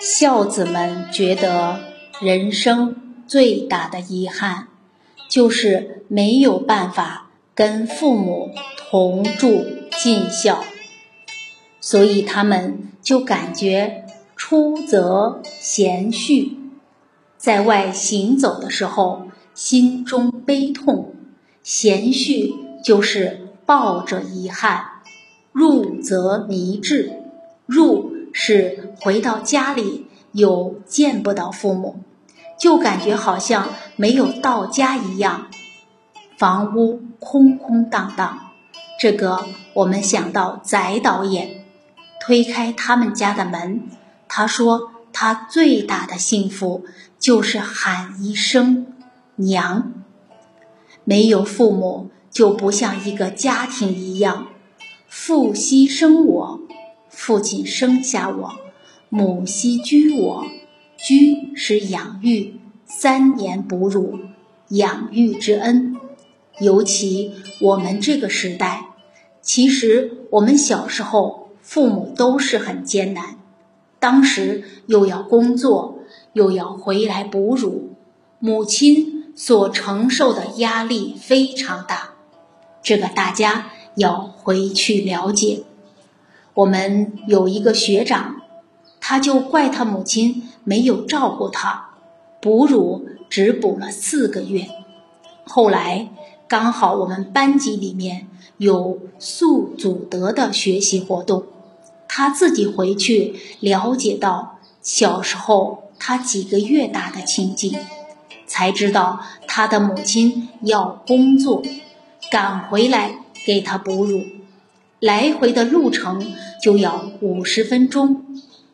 孝子们觉得人生最大的遗憾，就是没有办法跟父母同住尽孝，所以他们就感觉出则贤婿，在外行走的时候心中悲痛，贤婿就是抱着遗憾，入则迷滞，入。是回到家里又见不到父母，就感觉好像没有到家一样，房屋空空荡荡。这个我们想到翟导演推开他们家的门，他说他最大的幸福就是喊一声娘。没有父母就不像一个家庭一样，父牺牲我。父亲生下我，母兮居我，居是养育，三年哺乳，养育之恩。尤其我们这个时代，其实我们小时候父母都是很艰难，当时又要工作，又要回来哺乳，母亲所承受的压力非常大，这个大家要回去了解。我们有一个学长，他就怪他母亲没有照顾他，哺乳只哺了四个月。后来刚好我们班级里面有宿祖德的学习活动，他自己回去了解到小时候他几个月大的情景，才知道他的母亲要工作，赶回来给他哺乳。来回的路程就要五十分钟，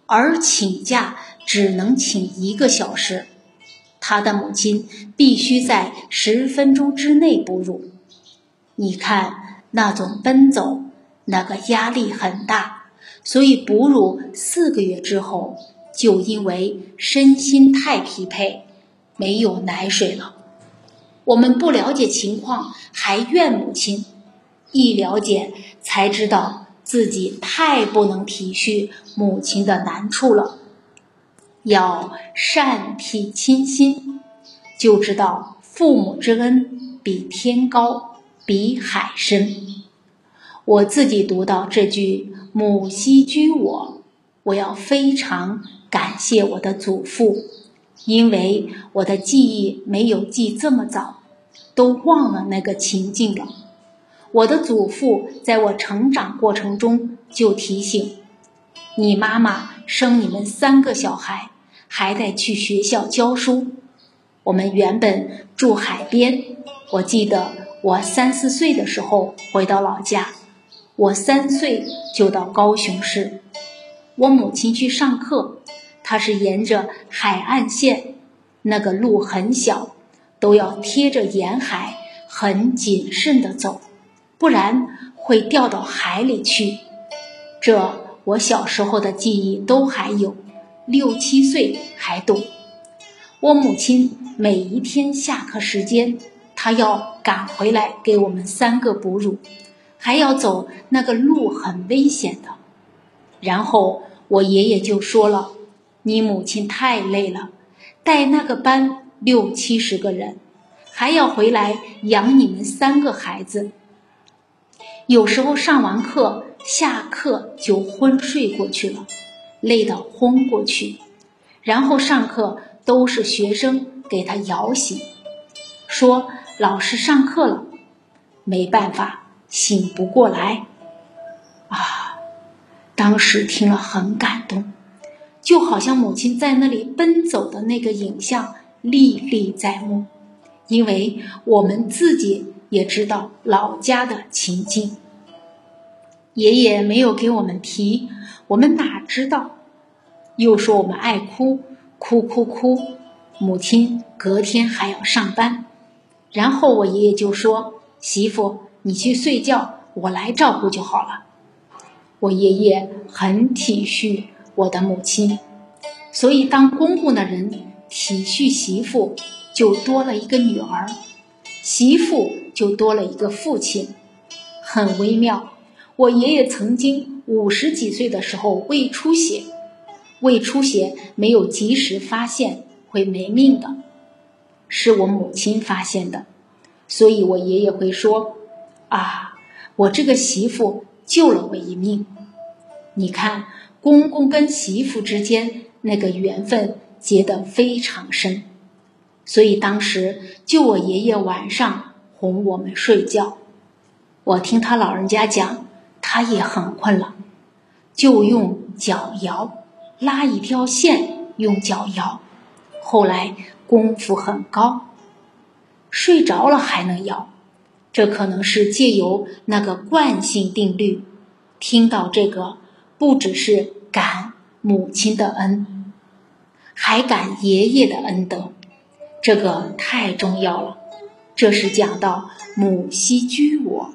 而请假只能请一个小时。他的母亲必须在十分钟之内哺乳。你看那种奔走，那个压力很大，所以哺乳四个月之后，就因为身心太疲惫，没有奶水了。我们不了解情况，还怨母亲。一了解，才知道自己太不能体恤母亲的难处了。要善体亲心，就知道父母之恩比天高，比海深。我自己读到这句“母兮居我”，我要非常感谢我的祖父，因为我的记忆没有记这么早，都忘了那个情境了。我的祖父在我成长过程中就提醒：“你妈妈生你们三个小孩，还得去学校教书。”我们原本住海边，我记得我三四岁的时候回到老家，我三岁就到高雄市。我母亲去上课，她是沿着海岸线，那个路很小，都要贴着沿海，很谨慎地走。不然会掉到海里去。这我小时候的记忆都还有，六七岁还懂。我母亲每一天下课时间，她要赶回来给我们三个哺乳，还要走那个路很危险的。然后我爷爷就说了：“你母亲太累了，带那个班六七十个人，还要回来养你们三个孩子。”有时候上完课，下课就昏睡过去了，累到昏过去，然后上课都是学生给他摇醒，说老师上课了，没办法醒不过来，啊，当时听了很感动，就好像母亲在那里奔走的那个影像历历在目，因为我们自己也知道老家的情境。爷爷没有给我们提，我们哪知道？又说我们爱哭，哭哭哭。母亲隔天还要上班，然后我爷爷就说：“媳妇，你去睡觉，我来照顾就好了。”我爷爷很体恤我的母亲，所以当公公的人体恤媳妇，就多了一个女儿；媳妇就多了一个父亲。很微妙。我爷爷曾经五十几岁的时候胃出血，胃出血没有及时发现会没命的，是我母亲发现的，所以我爷爷会说：“啊，我这个媳妇救了我一命。”你看，公公跟媳妇之间那个缘分结得非常深，所以当时就我爷爷晚上哄我们睡觉，我听他老人家讲。他也很困了，就用脚摇，拉一条线，用脚摇。后来功夫很高，睡着了还能摇，这可能是借由那个惯性定律。听到这个，不只是感母亲的恩，还感爷爷的恩德，这个太重要了。这是讲到母兮居我。